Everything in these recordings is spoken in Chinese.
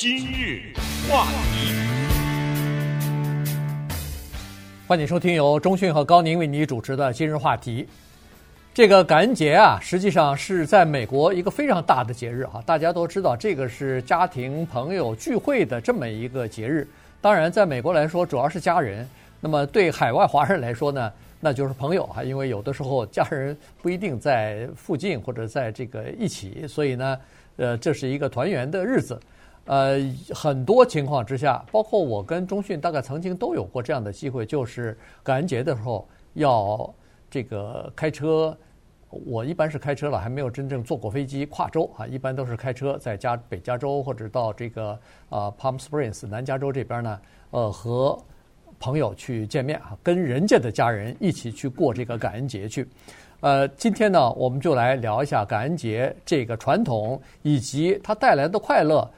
今日话题，欢迎收听由中讯和高宁为你主持的今日话题。这个感恩节啊，实际上是在美国一个非常大的节日哈。大家都知道，这个是家庭朋友聚会的这么一个节日。当然，在美国来说，主要是家人。那么对海外华人来说呢，那就是朋友哈。因为有的时候家人不一定在附近或者在这个一起，所以呢，呃，这是一个团圆的日子。呃，很多情况之下，包括我跟中讯大概曾经都有过这样的机会，就是感恩节的时候要这个开车。我一般是开车了，还没有真正坐过飞机跨州啊，一般都是开车在加北加州或者到这个啊 Palm Springs 南加州这边呢，呃，和朋友去见面啊，跟人家的家人一起去过这个感恩节去。呃，今天呢，我们就来聊一下感恩节这个传统以及它带来的快乐。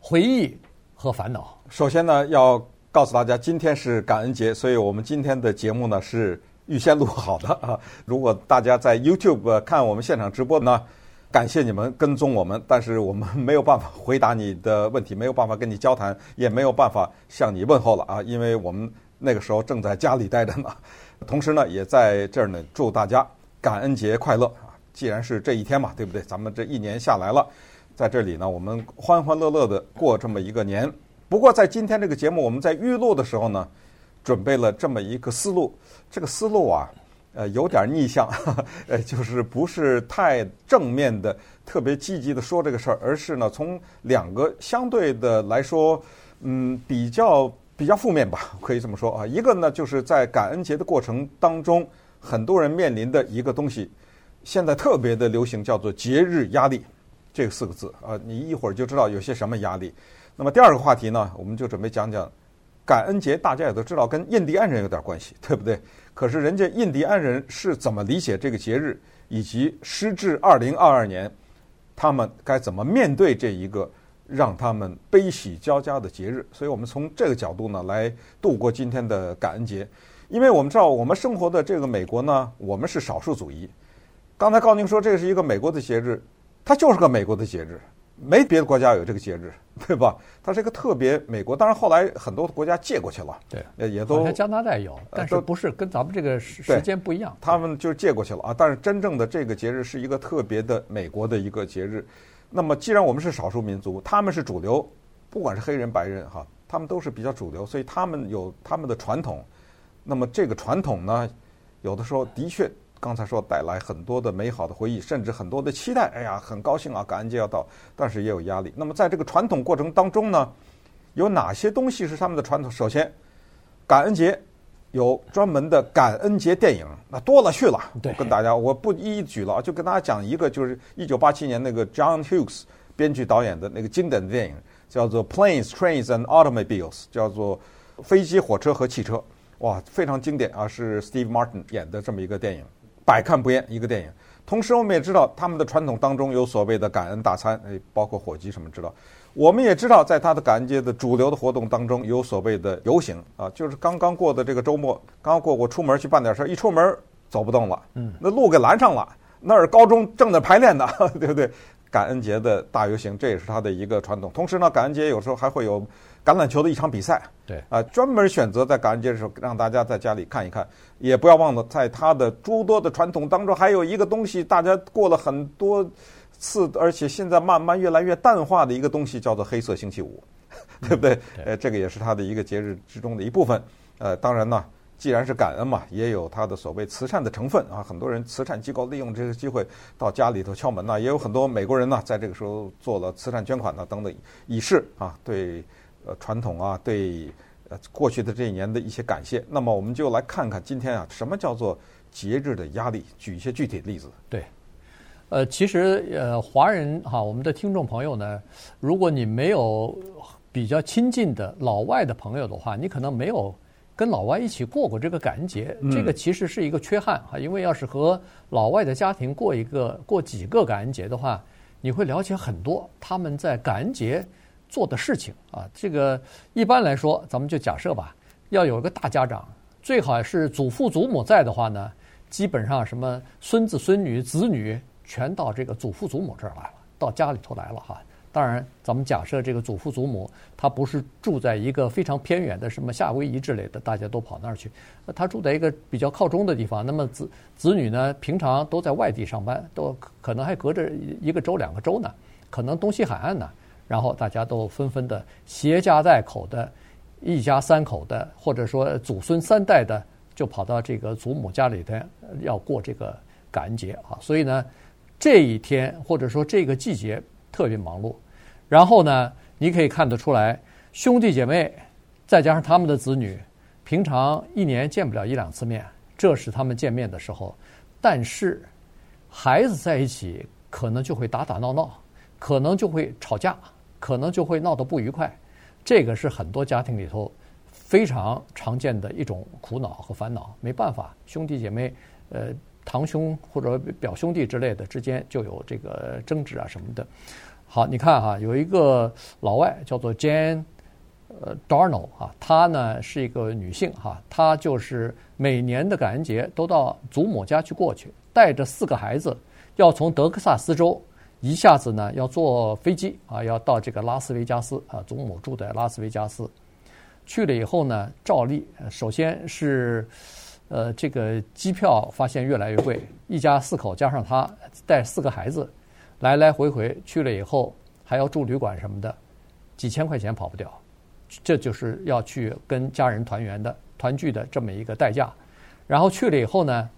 回忆和烦恼。首先呢，要告诉大家，今天是感恩节，所以我们今天的节目呢是预先录好的啊。如果大家在 YouTube 看我们现场直播呢，感谢你们跟踪我们，但是我们没有办法回答你的问题，没有办法跟你交谈，也没有办法向你问候了啊，因为我们那个时候正在家里待着呢。同时呢，也在这儿呢，祝大家感恩节快乐啊！既然是这一天嘛，对不对？咱们这一年下来了。在这里呢，我们欢欢乐乐的过这么一个年。不过，在今天这个节目，我们在预录的时候呢，准备了这么一个思路。这个思路啊，呃，有点逆向，呃，就是不是太正面的、特别积极的说这个事儿，而是呢，从两个相对的来说，嗯，比较比较负面吧，可以这么说啊。一个呢，就是在感恩节的过程当中，很多人面临的一个东西，现在特别的流行，叫做节日压力。这四个字啊，你一会儿就知道有些什么压力。那么第二个话题呢，我们就准备讲讲感恩节。大家也都知道，跟印第安人有点关系，对不对？可是人家印第安人是怎么理解这个节日，以及时至二零二二年，他们该怎么面对这一个让他们悲喜交加的节日？所以我们从这个角度呢，来度过今天的感恩节。因为我们知道，我们生活的这个美国呢，我们是少数族裔。刚才高宁说，这是一个美国的节日。它就是个美国的节日，没别的国家有这个节日，对吧？它是一个特别美国。当然后来很多国家借过去了，对，也都。加拿大有，但是不是跟咱们这个时时间不一样？他们就是借过去了啊。但是真正的这个节日是一个特别的美国的一个节日。那么既然我们是少数民族，他们是主流，不管是黑人白人哈，他们都是比较主流，所以他们有他们的传统。那么这个传统呢，有的时候的确。刚才说带来很多的美好的回忆，甚至很多的期待。哎呀，很高兴啊，感恩节要到，但是也有压力。那么在这个传统过程当中呢，有哪些东西是他们的传统？首先，感恩节有专门的感恩节电影，那多了去了。对，跟大家我不一一举了，就跟大家讲一个，就是一九八七年那个 John Hughes 编剧导演的那个经典的电影，叫做《Planes, Trains and Automobiles》，叫做飞机、火车和汽车。哇，非常经典啊，是 Steve Martin 演的这么一个电影。百看不厌一个电影，同时我们也知道他们的传统当中有所谓的感恩大餐，诶，包括火鸡什么知道。我们也知道，在他的感恩节的主流的活动当中有所谓的游行啊，就是刚刚过的这个周末，刚刚过我出门去办点事儿，一出门走不动了，嗯，那路给拦上了，那是高中正在排练的，对不对？感恩节的大游行，这也是它的一个传统。同时呢，感恩节有时候还会有橄榄球的一场比赛，对，啊，专门选择在感恩节的时候让大家在家里看一看。也不要忘了，在它的诸多的传统当中，还有一个东西，大家过了很多次，而且现在慢慢越来越淡化的一个东西，叫做黑色星期五，对不对？呃，这个也是它的一个节日之中的一部分。呃，当然呢，既然是感恩嘛，也有他的所谓慈善的成分啊。很多人慈善机构利用这个机会到家里头敲门呐，也有很多美国人呢，在这个时候做了慈善捐款呐等等以示啊，对呃传统啊，对。呃，过去的这一年的一些感谢，那么我们就来看看今天啊，什么叫做节日的压力？举一些具体例子。对，呃，其实呃，华人哈，我们的听众朋友呢，如果你没有比较亲近的老外的朋友的话，你可能没有跟老外一起过过这个感恩节，嗯、这个其实是一个缺憾哈。因为要是和老外的家庭过一个过几个感恩节的话，你会了解很多他们在感恩节。做的事情啊，这个一般来说，咱们就假设吧，要有一个大家长，最好是祖父祖母在的话呢，基本上什么孙子孙女子女全到这个祖父祖母这儿来了，到家里头来了哈。当然，咱们假设这个祖父祖母他不是住在一个非常偏远的什么夏威夷之类的，大家都跑那儿去。他住在一个比较靠中的地方，那么子子女呢，平常都在外地上班，都可能还隔着一个州两个州呢，可能东西海岸呢。然后大家都纷纷的携家带口的，一家三口的，或者说祖孙三代的，就跑到这个祖母家里头要过这个感恩节啊。所以呢，这一天或者说这个季节特别忙碌。然后呢，你可以看得出来，兄弟姐妹再加上他们的子女，平常一年见不了一两次面，这是他们见面的时候。但是孩子在一起，可能就会打打闹闹，可能就会吵架。可能就会闹得不愉快，这个是很多家庭里头非常常见的一种苦恼和烦恼。没办法，兄弟姐妹，呃，堂兄或者表兄弟之类的之间就有这个争执啊什么的。好，你看哈，有一个老外叫做 Jane，呃，Darno 啊，她呢是一个女性哈，她就是每年的感恩节都到祖母家去过去，带着四个孩子，要从德克萨斯州。一下子呢，要坐飞机啊，要到这个拉斯维加斯啊，祖母住在拉斯维加斯。去了以后呢，照例首先是，呃，这个机票发现越来越贵，一家四口加上他带四个孩子，来来回回去了以后还要住旅馆什么的，几千块钱跑不掉。这就是要去跟家人团圆的团聚的这么一个代价。然后去了以后呢，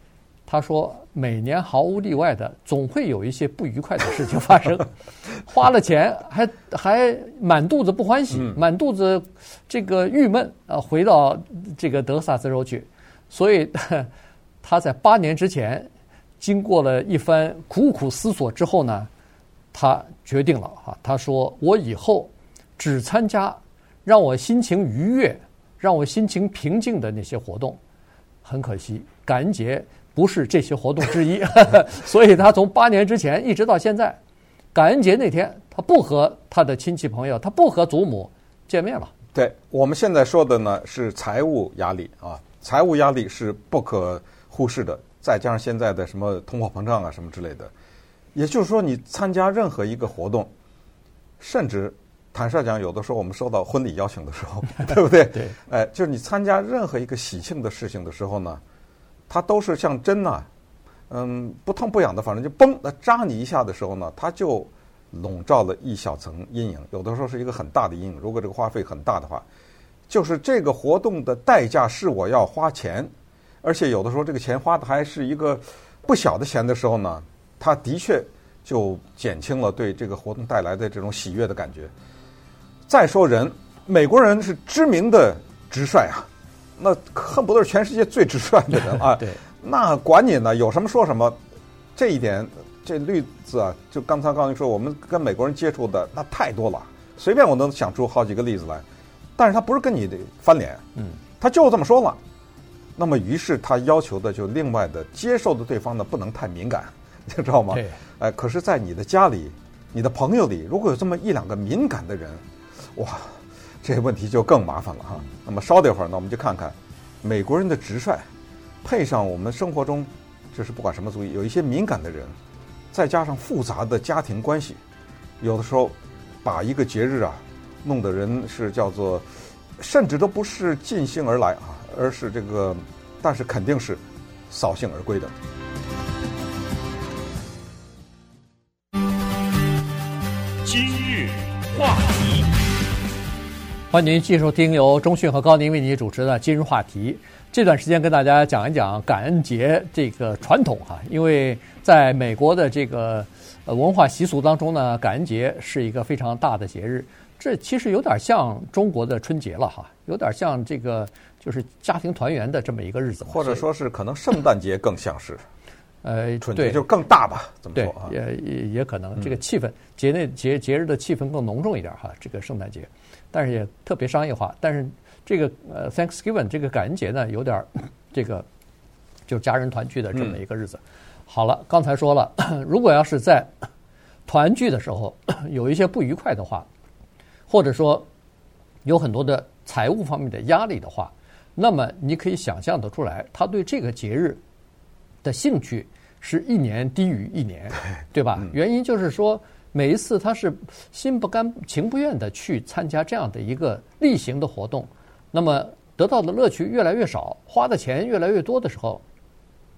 他说：“每年毫无例外的，总会有一些不愉快的事情发生。花了钱还还满肚子不欢喜，满肚子这个郁闷啊，回到这个德克萨斯州去。所以 他在八年之前，经过了一番苦苦思索之后呢，他决定了哈，他说：我以后只参加让我心情愉悦、让我心情平静的那些活动。很可惜，感恩节。”不是这些活动之一，所以他从八年之前一直到现在，感恩节那天他不和他的亲戚朋友，他不和祖母见面了。对，我们现在说的呢是财务压力啊，财务压力是不可忽视的，再加上现在的什么通货膨胀啊什么之类的，也就是说你参加任何一个活动，甚至坦率讲，有的时候我们收到婚礼邀请的时候，对不对？对，哎，就是你参加任何一个喜庆的事情的时候呢。它都是像针呐，嗯，不痛不痒的，反正就嘣，那扎你一下的时候呢，它就笼罩了一小层阴影。有的时候是一个很大的阴影。如果这个花费很大的话，就是这个活动的代价是我要花钱，而且有的时候这个钱花的还是一个不小的钱的时候呢，他的确就减轻了对这个活动带来的这种喜悦的感觉。再说人，美国人是知名的直率啊。那恨不得是全世界最直率的人啊！对，那管你呢，有什么说什么。这一点，这例子啊，就刚才刚才说，我们跟美国人接触的那太多了，随便我能想出好几个例子来。但是他不是跟你翻脸，嗯，他就这么说了。那么，于是他要求的就另外的接受的对方呢，不能太敏感，你知道吗？对。哎，可是，在你的家里、你的朋友里，如果有这么一两个敏感的人，哇！这个问题就更麻烦了哈。那么稍等一会儿呢，我们就看看美国人的直率，配上我们生活中就是不管什么族裔，有一些敏感的人，再加上复杂的家庭关系，有的时候把一个节日啊弄得人是叫做，甚至都不是尽兴而来啊，而是这个，但是肯定是扫兴而归的。今日话题。欢迎您继续收听由中讯和高宁为您主持的今日话题。这段时间跟大家讲一讲感恩节这个传统哈，因为在美国的这个呃文化习俗当中呢，感恩节是一个非常大的节日。这其实有点像中国的春节了哈，有点像这个就是家庭团圆的这么一个日子，或者说是可能圣诞节更像是。呃，春节就更大吧？怎么说啊？也也也可能这个气氛节内节节日的气氛更浓重一点哈，这个圣诞节。但是也特别商业化，但是这个呃，Thanksgiving 这个感恩节呢，有点 这个就家人团聚的这么一个日子。嗯、好了，刚才说了，如果要是在团聚的时候 有一些不愉快的话，或者说有很多的财务方面的压力的话，那么你可以想象得出来，他对这个节日的兴趣是一年低于一年，对吧？嗯、原因就是说。每一次他是心不甘情不愿的去参加这样的一个例行的活动，那么得到的乐趣越来越少，花的钱越来越多的时候，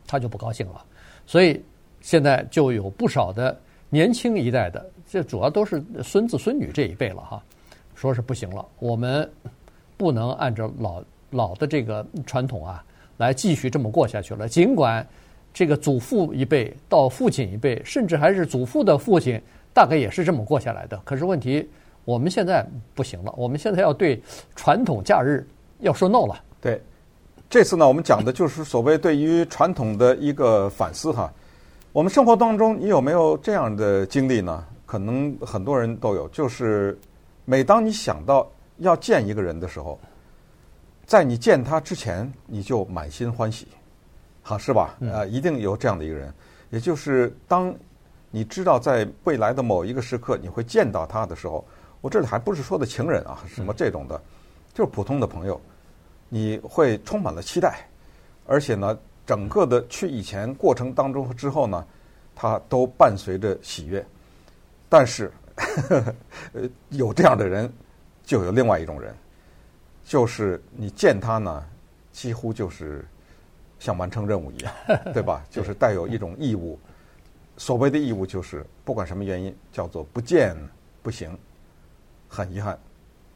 他就不高兴了。所以现在就有不少的年轻一代的，这主要都是孙子孙女这一辈了哈，说是不行了，我们不能按照老老的这个传统啊来继续这么过下去了。尽管这个祖父一辈到父亲一辈，甚至还是祖父的父亲。大概也是这么过下来的，可是问题我们现在不行了，我们现在要对传统假日要说 no 了。对，这次呢，我们讲的就是所谓对于传统的一个反思哈。我们生活当中，你有没有这样的经历呢？可能很多人都有，就是每当你想到要见一个人的时候，在你见他之前，你就满心欢喜，好是吧？呃，一定有这样的一个人，也就是当。你知道，在未来的某一个时刻，你会见到他的时候，我这里还不是说的情人啊，什么这种的，就是普通的朋友，你会充满了期待，而且呢，整个的去以前过程当中之后呢，他都伴随着喜悦。但是，呃，有这样的人，就有另外一种人，就是你见他呢，几乎就是像完成任务一样，对吧？就是带有一种义务。所谓的义务就是，不管什么原因，叫做不见不行。很遗憾，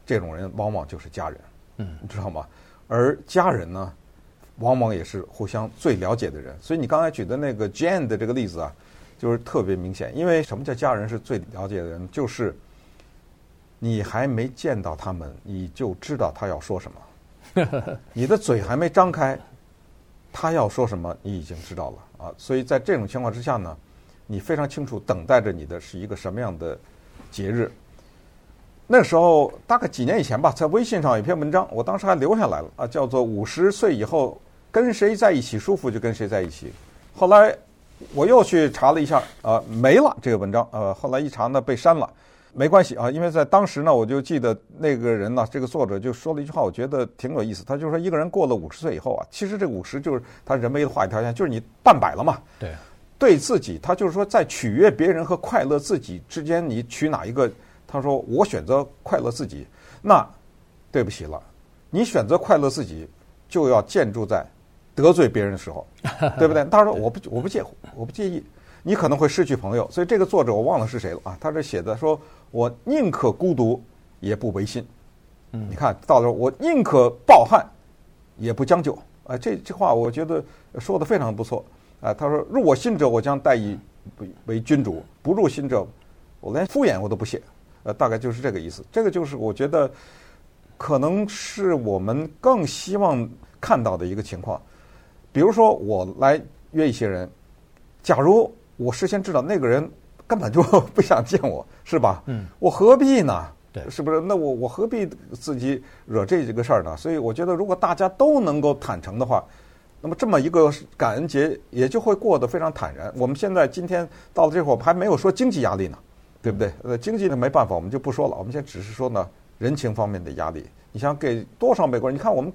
这种人往往就是家人，嗯，你知道吗？而家人呢，往往也是互相最了解的人。所以你刚才举的那个 Jane 的这个例子啊，就是特别明显。因为什么叫家人是最了解的人？就是你还没见到他们，你就知道他要说什么。你的嘴还没张开，他要说什么，你已经知道了啊。所以在这种情况之下呢。你非常清楚，等待着你的是一个什么样的节日？那时候大概几年以前吧，在微信上有一篇文章，我当时还留下来了啊，叫做“五十岁以后跟谁在一起舒服就跟谁在一起”。后来我又去查了一下，啊，没了这个文章，呃，后来一查呢被删了，没关系啊，因为在当时呢，我就记得那个人呢，这个作者就说了一句话，我觉得挺有意思。他就说，一个人过了五十岁以后啊，其实这五十就是他人为的画一条线，就是你半百了嘛。对。对自己，他就是说，在取悦别人和快乐自己之间，你取哪一个？他说：“我选择快乐自己。”那对不起了，你选择快乐自己，就要建筑在得罪别人的时候，对不对？他说：“我不，我不介乎，我不介意。”你可能会失去朋友。所以这个作者我忘了是谁了啊？他这写的说：“我宁可孤独，也不违心。”嗯，你看到时候我宁可抱憾，也不将就。啊，这这话我觉得说的非常不错。啊，他说：“入我心者，我将待以为君主；不入心者，我连敷衍我都不屑。”呃，大概就是这个意思。这个就是我觉得，可能是我们更希望看到的一个情况。比如说，我来约一些人，假如我事先知道那个人根本就 不想见我，是吧？嗯。我何必呢？对，是不是？那我我何必自己惹这几个事儿呢？所以我觉得，如果大家都能够坦诚的话。那么这么一个感恩节也就会过得非常坦然。我们现在今天到了这会儿，我们还没有说经济压力呢，对不对？呃，经济呢没办法，我们就不说了。我们现在只是说呢，人情方面的压力。你想给多少美国人？你看我们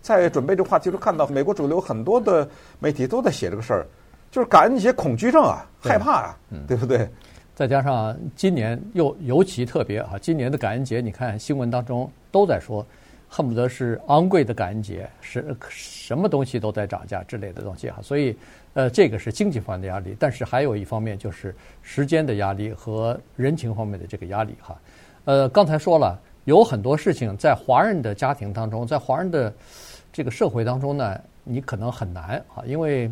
在准备这个话题时候，看到美国主流很多的媒体都在写这个事儿，就是感恩节恐惧症啊，害怕啊，嗯，对不对？再加上今年又尤其特别啊，今年的感恩节，你看新闻当中都在说。恨不得是昂贵的感恩节，是什么东西都在涨价之类的东西哈，所以呃，这个是经济方面的压力，但是还有一方面就是时间的压力和人情方面的这个压力哈。呃，刚才说了，有很多事情在华人的家庭当中，在华人的这个社会当中呢，你可能很难啊，因为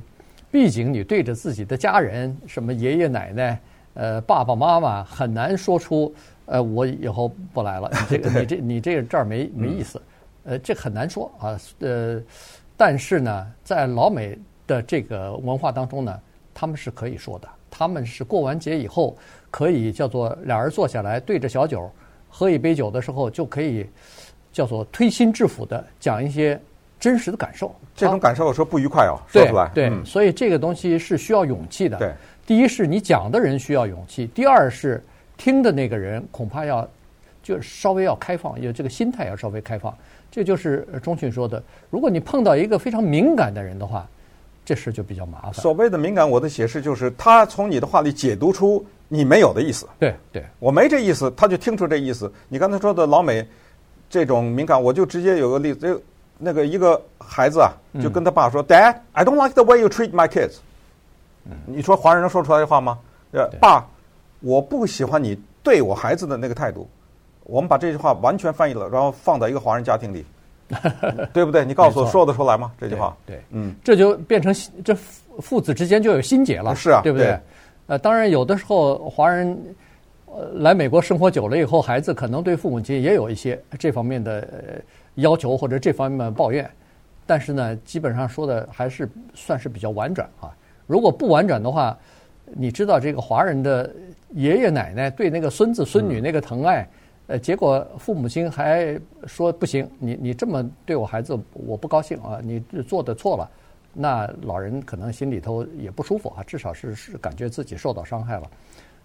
毕竟你对着自己的家人，什么爷爷奶奶、呃爸爸妈妈，很难说出呃我以后不来了，你 这个你这你这这儿没没意思。呃，这很难说啊。呃，但是呢，在老美的这个文化当中呢，他们是可以说的。他们是过完节以后，可以叫做俩人坐下来对着小酒喝一杯酒的时候，就可以叫做推心置腹的讲一些真实的感受。这种感受有时候不愉快哦，说出来。对，对，所以这个东西是需要勇气的。对，第一是你讲的人需要勇气，第二是听的那个人恐怕要就稍微要开放，有这个心态要稍微开放。这就是钟迅说的，如果你碰到一个非常敏感的人的话，这事就比较麻烦。所谓的敏感，我的解释就是，他从你的话里解读出你没有的意思。对对，我没这意思，他就听出这意思。你刚才说的老美这种敏感，我就直接有个例子，就那个一个孩子啊，就跟他爸说、嗯、：“Dad，I don't like the way you treat my kids。”你说华人能说出来的话吗？呃，爸，我不喜欢你对我孩子的那个态度。我们把这句话完全翻译了，然后放在一个华人家庭里。对不对？你告诉我说得出来吗？这句话，对，嗯，这就变成这父子之间就有心结了，是啊，对不对？呃，当然有的时候华人呃来美国生活久了以后，孩子可能对父母亲也有一些这方面的要求或者这方面的抱怨，但是呢，基本上说的还是算是比较婉转啊。如果不婉转的话，你知道这个华人的爷爷奶奶对那个孙子孙女那个疼爱。呃，结果父母亲还说不行，你你这么对我孩子，我不高兴啊！你做的错了，那老人可能心里头也不舒服啊，至少是是感觉自己受到伤害了。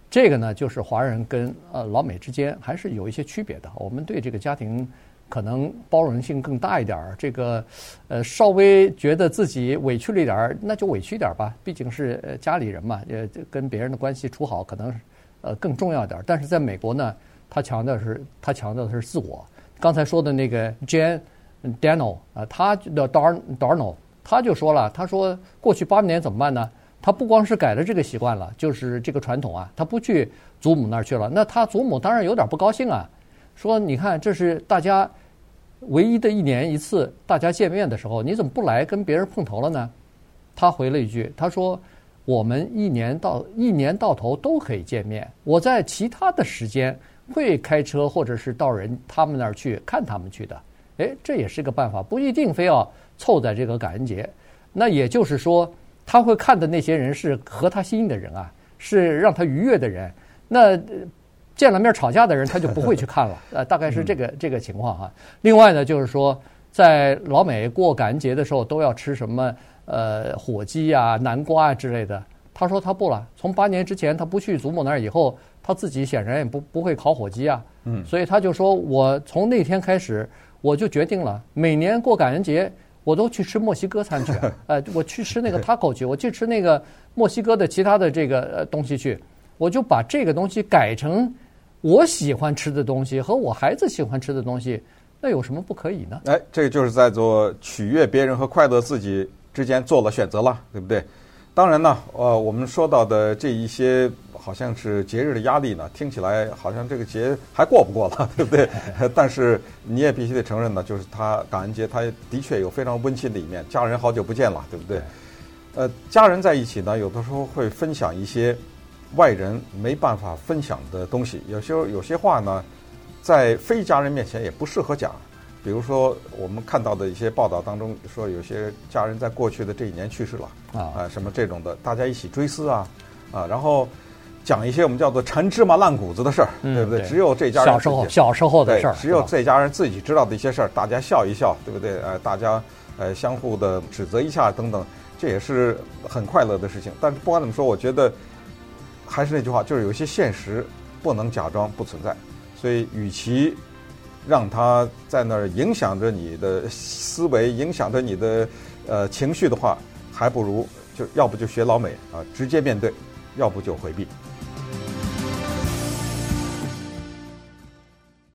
这个呢，就是华人跟呃老美之间还是有一些区别的。我们对这个家庭可能包容性更大一点儿，这个呃稍微觉得自己委屈了一点儿，那就委屈一点吧，毕竟是家里人嘛，呃跟别人的关系处好可能呃更重要一点。但是在美国呢？他强调是，他强调的是自我。刚才说的那个 Jane Daniel 啊，他的 Darn Darno，他就说了，他说过去八年怎么办呢？他不光是改了这个习惯了，就是这个传统啊，他不去祖母那儿去了。那他祖母当然有点不高兴啊，说你看这是大家唯一的一年一次大家见面的时候，你怎么不来跟别人碰头了呢？他回了一句，他说我们一年到一年到头都可以见面，我在其他的时间。会开车或者是到人他们那儿去看他们去的，哎，这也是个办法，不一定非要凑在这个感恩节。那也就是说，他会看的那些人是合他心意的人啊，是让他愉悦的人。那见了面吵架的人，他就不会去看了。呃，大概是这个这个情况哈。另外呢，就是说，在老美过感恩节的时候，都要吃什么呃火鸡啊、南瓜啊之类的。他说他不了，从八年之前他不去祖母那儿以后。他自己显然也不不会烤火鸡啊，嗯，所以他就说，我从那天开始，我就决定了，每年过感恩节，我都去吃墨西哥餐去，呃，我去吃那个 taco 去，我去吃那个墨西哥的其他的这个呃东西去，我就把这个东西改成我喜欢吃的东西和我孩子喜欢吃的东西，那有什么不可以呢？哎，这个就是在做取悦别人和快乐自己之间做了选择了，对不对？当然呢，呃，我们说到的这一些。好像是节日的压力呢，听起来好像这个节还过不过了，对不对？但是你也必须得承认呢，就是他感恩节，他的确有非常温馨的一面，家人好久不见了，对不对？呃，家人在一起呢，有的时候会分享一些外人没办法分享的东西，有些有些话呢，在非家人面前也不适合讲。比如说，我们看到的一些报道当中说，有些家人在过去的这一年去世了啊，啊，什么这种的，大家一起追思啊，啊，然后。讲一些我们叫做陈芝麻烂谷子的事儿，嗯、对不对？只有这家人小时候小时候的事儿，只有这家人自己知道的一些事儿，大家笑一笑，对不对？呃，大家呃相互的指责一下等等，这也是很快乐的事情。但是不管怎么说，我觉得还是那句话，就是有些现实不能假装不存在。所以，与其让他在那儿影响着你的思维，影响着你的呃情绪的话，还不如就要不就学老美啊，直接面对，要不就回避。